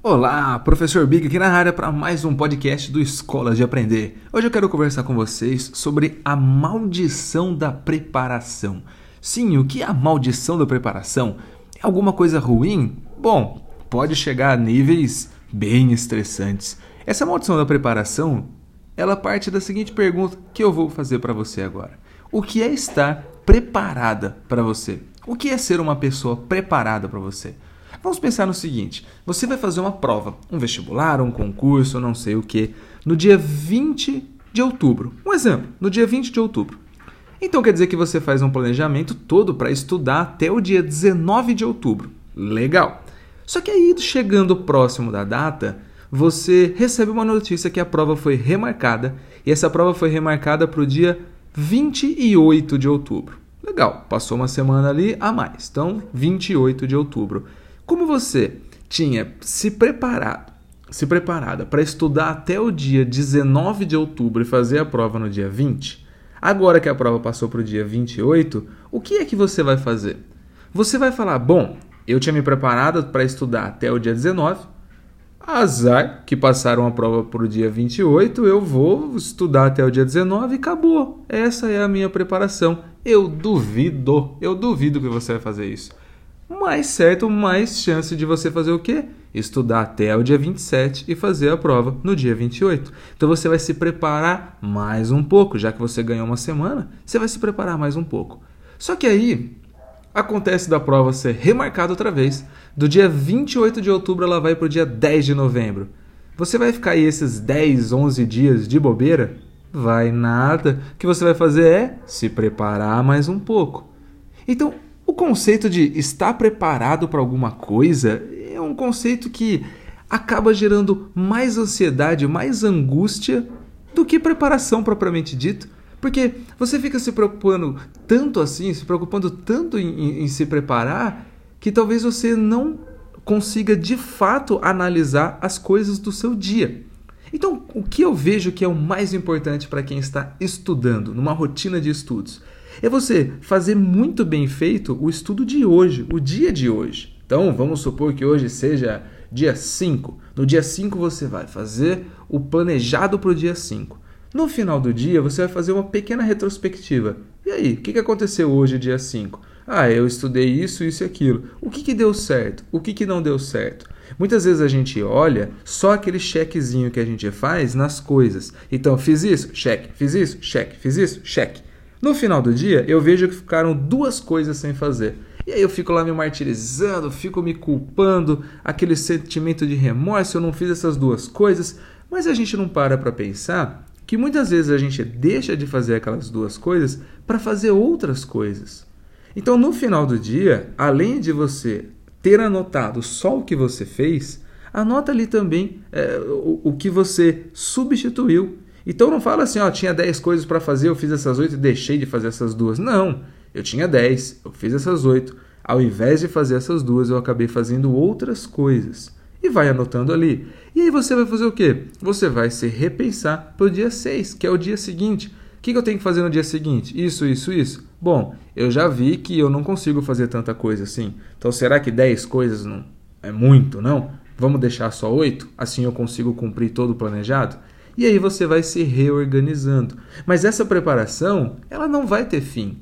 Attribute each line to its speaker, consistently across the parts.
Speaker 1: Olá, professor Big aqui na área para mais um podcast do Escola de Aprender. Hoje eu quero conversar com vocês sobre a maldição da preparação. Sim, o que é a maldição da preparação? É alguma coisa ruim? Bom, pode chegar a níveis bem estressantes. Essa maldição da preparação, ela parte da seguinte pergunta que eu vou fazer para você agora. O que é estar preparada para você? O que é ser uma pessoa preparada para você? Vamos pensar no seguinte: você vai fazer uma prova, um vestibular, um concurso, não sei o que, no dia 20 de outubro. Um exemplo, no dia 20 de outubro. Então quer dizer que você faz um planejamento todo para estudar até o dia 19 de outubro. Legal. Só que aí, chegando próximo da data, você recebe uma notícia que a prova foi remarcada e essa prova foi remarcada para o dia 28 de outubro. Legal, passou uma semana ali a mais. Então, 28 de outubro. Como você tinha se preparado, se preparada para estudar até o dia 19 de outubro e fazer a prova no dia 20, agora que a prova passou para o dia 28, o que é que você vai fazer? Você vai falar: bom, eu tinha me preparado para estudar até o dia 19, azar que passaram a prova para o dia 28, eu vou estudar até o dia 19 e acabou. Essa é a minha preparação. Eu duvido, eu duvido que você vai fazer isso mais certo, mais chance de você fazer o quê? Estudar até o dia 27 e fazer a prova no dia 28. Então você vai se preparar mais um pouco, já que você ganhou uma semana, você vai se preparar mais um pouco. Só que aí acontece da prova ser remarcada outra vez. Do dia 28 de outubro ela vai para o dia 10 de novembro. Você vai ficar aí esses 10, 11 dias de bobeira? Vai nada. O que você vai fazer é se preparar mais um pouco. Então, o conceito de estar preparado para alguma coisa é um conceito que acaba gerando mais ansiedade, mais angústia do que preparação propriamente dito. Porque você fica se preocupando tanto assim, se preocupando tanto em, em, em se preparar, que talvez você não consiga de fato analisar as coisas do seu dia. Então, o que eu vejo que é o mais importante para quem está estudando, numa rotina de estudos? É você fazer muito bem feito o estudo de hoje, o dia de hoje. Então, vamos supor que hoje seja dia 5. No dia 5 você vai fazer o planejado para o dia 5. No final do dia, você vai fazer uma pequena retrospectiva. E aí, o que aconteceu hoje, dia 5? Ah, eu estudei isso, isso e aquilo. O que, que deu certo? O que, que não deu certo? Muitas vezes a gente olha só aquele chequezinho que a gente faz nas coisas. Então, fiz isso, cheque, fiz isso, cheque, fiz isso, cheque. No final do dia, eu vejo que ficaram duas coisas sem fazer. E aí eu fico lá me martirizando, fico me culpando, aquele sentimento de remorso, eu não fiz essas duas coisas, mas a gente não para para pensar que muitas vezes a gente deixa de fazer aquelas duas coisas para fazer outras coisas. Então, no final do dia, além de você ter anotado só o que você fez, anota ali também é, o, o que você substituiu então não fala assim, ó, tinha 10 coisas para fazer, eu fiz essas 8 e deixei de fazer essas duas. Não, eu tinha 10, eu fiz essas 8. Ao invés de fazer essas duas, eu acabei fazendo outras coisas. E vai anotando ali. E aí você vai fazer o quê? Você vai se repensar para o dia 6, que é o dia seguinte. O que, que eu tenho que fazer no dia seguinte? Isso, isso, isso. Bom, eu já vi que eu não consigo fazer tanta coisa assim. Então será que 10 coisas não é muito, não? Vamos deixar só 8? Assim eu consigo cumprir todo o planejado? E aí você vai se reorganizando. Mas essa preparação, ela não vai ter fim.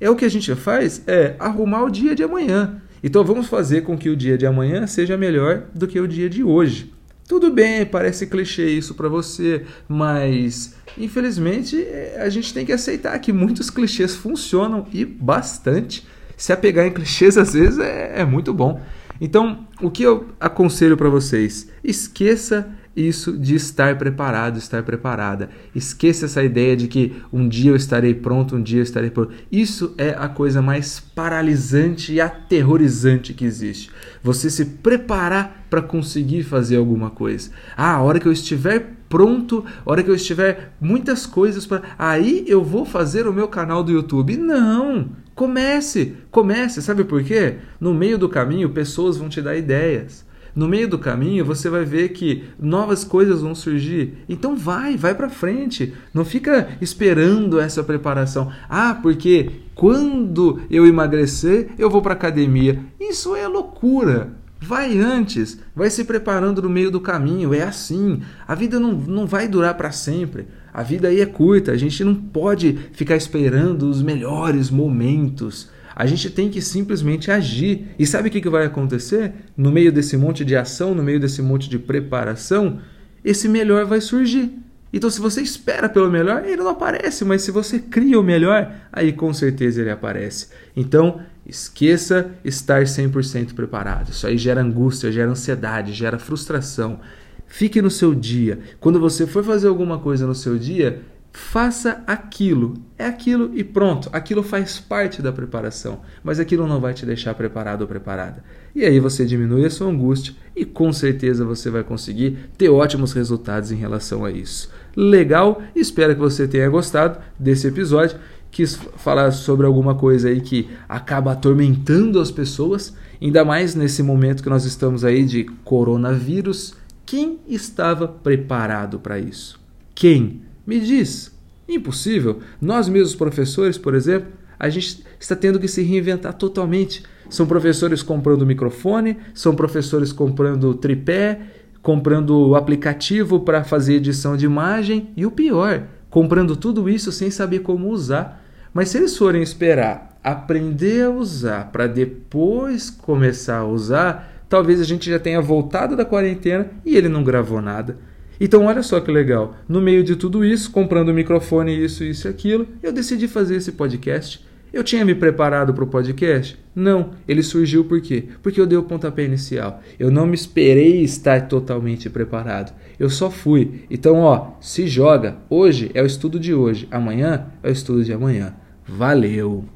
Speaker 1: É o que a gente faz é arrumar o dia de amanhã. Então vamos fazer com que o dia de amanhã seja melhor do que o dia de hoje. Tudo bem, parece clichê isso para você, mas infelizmente a gente tem que aceitar que muitos clichês funcionam e bastante. Se apegar em clichês às vezes é, é muito bom. Então, o que eu aconselho para vocês? Esqueça isso de estar preparado, estar preparada. Esqueça essa ideia de que um dia eu estarei pronto, um dia eu estarei pronto. Isso é a coisa mais paralisante e aterrorizante que existe. Você se preparar para conseguir fazer alguma coisa. Ah, a hora que eu estiver pronto, a hora que eu estiver muitas coisas para, aí eu vou fazer o meu canal do YouTube. Não! Comece, comece, sabe por quê? No meio do caminho, pessoas vão te dar ideias. No meio do caminho, você vai ver que novas coisas vão surgir. Então vai, vai para frente. Não fica esperando essa preparação. Ah, porque quando eu emagrecer, eu vou para academia. Isso é loucura. Vai antes, vai se preparando no meio do caminho. É assim. A vida não, não vai durar para sempre. A vida aí é curta. A gente não pode ficar esperando os melhores momentos. A gente tem que simplesmente agir. E sabe o que, que vai acontecer? No meio desse monte de ação, no meio desse monte de preparação, esse melhor vai surgir. Então, se você espera pelo melhor, ele não aparece, mas se você cria o melhor, aí com certeza ele aparece. Então, esqueça estar 100% preparado. Isso aí gera angústia, gera ansiedade, gera frustração. Fique no seu dia. Quando você for fazer alguma coisa no seu dia, faça aquilo. É aquilo e pronto. Aquilo faz parte da preparação, mas aquilo não vai te deixar preparado ou preparada. E aí você diminui a sua angústia e com certeza você vai conseguir ter ótimos resultados em relação a isso. Legal? Espero que você tenha gostado desse episódio. Quis falar sobre alguma coisa aí que acaba atormentando as pessoas, ainda mais nesse momento que nós estamos aí de coronavírus. Quem estava preparado para isso? Quem? Me diz. Impossível. Nós mesmos, professores, por exemplo, a gente está tendo que se reinventar totalmente. São professores comprando microfone, são professores comprando tripé, comprando aplicativo para fazer edição de imagem e o pior, comprando tudo isso sem saber como usar. Mas se eles forem esperar aprender a usar para depois começar a usar, talvez a gente já tenha voltado da quarentena e ele não gravou nada. Então, olha só que legal. No meio de tudo isso, comprando o microfone, isso, isso e aquilo, eu decidi fazer esse podcast. Eu tinha me preparado para o podcast? Não. Ele surgiu por quê? Porque eu dei o pontapé inicial. Eu não me esperei estar totalmente preparado. Eu só fui. Então, ó, se joga. Hoje é o estudo de hoje. Amanhã é o estudo de amanhã. Valeu!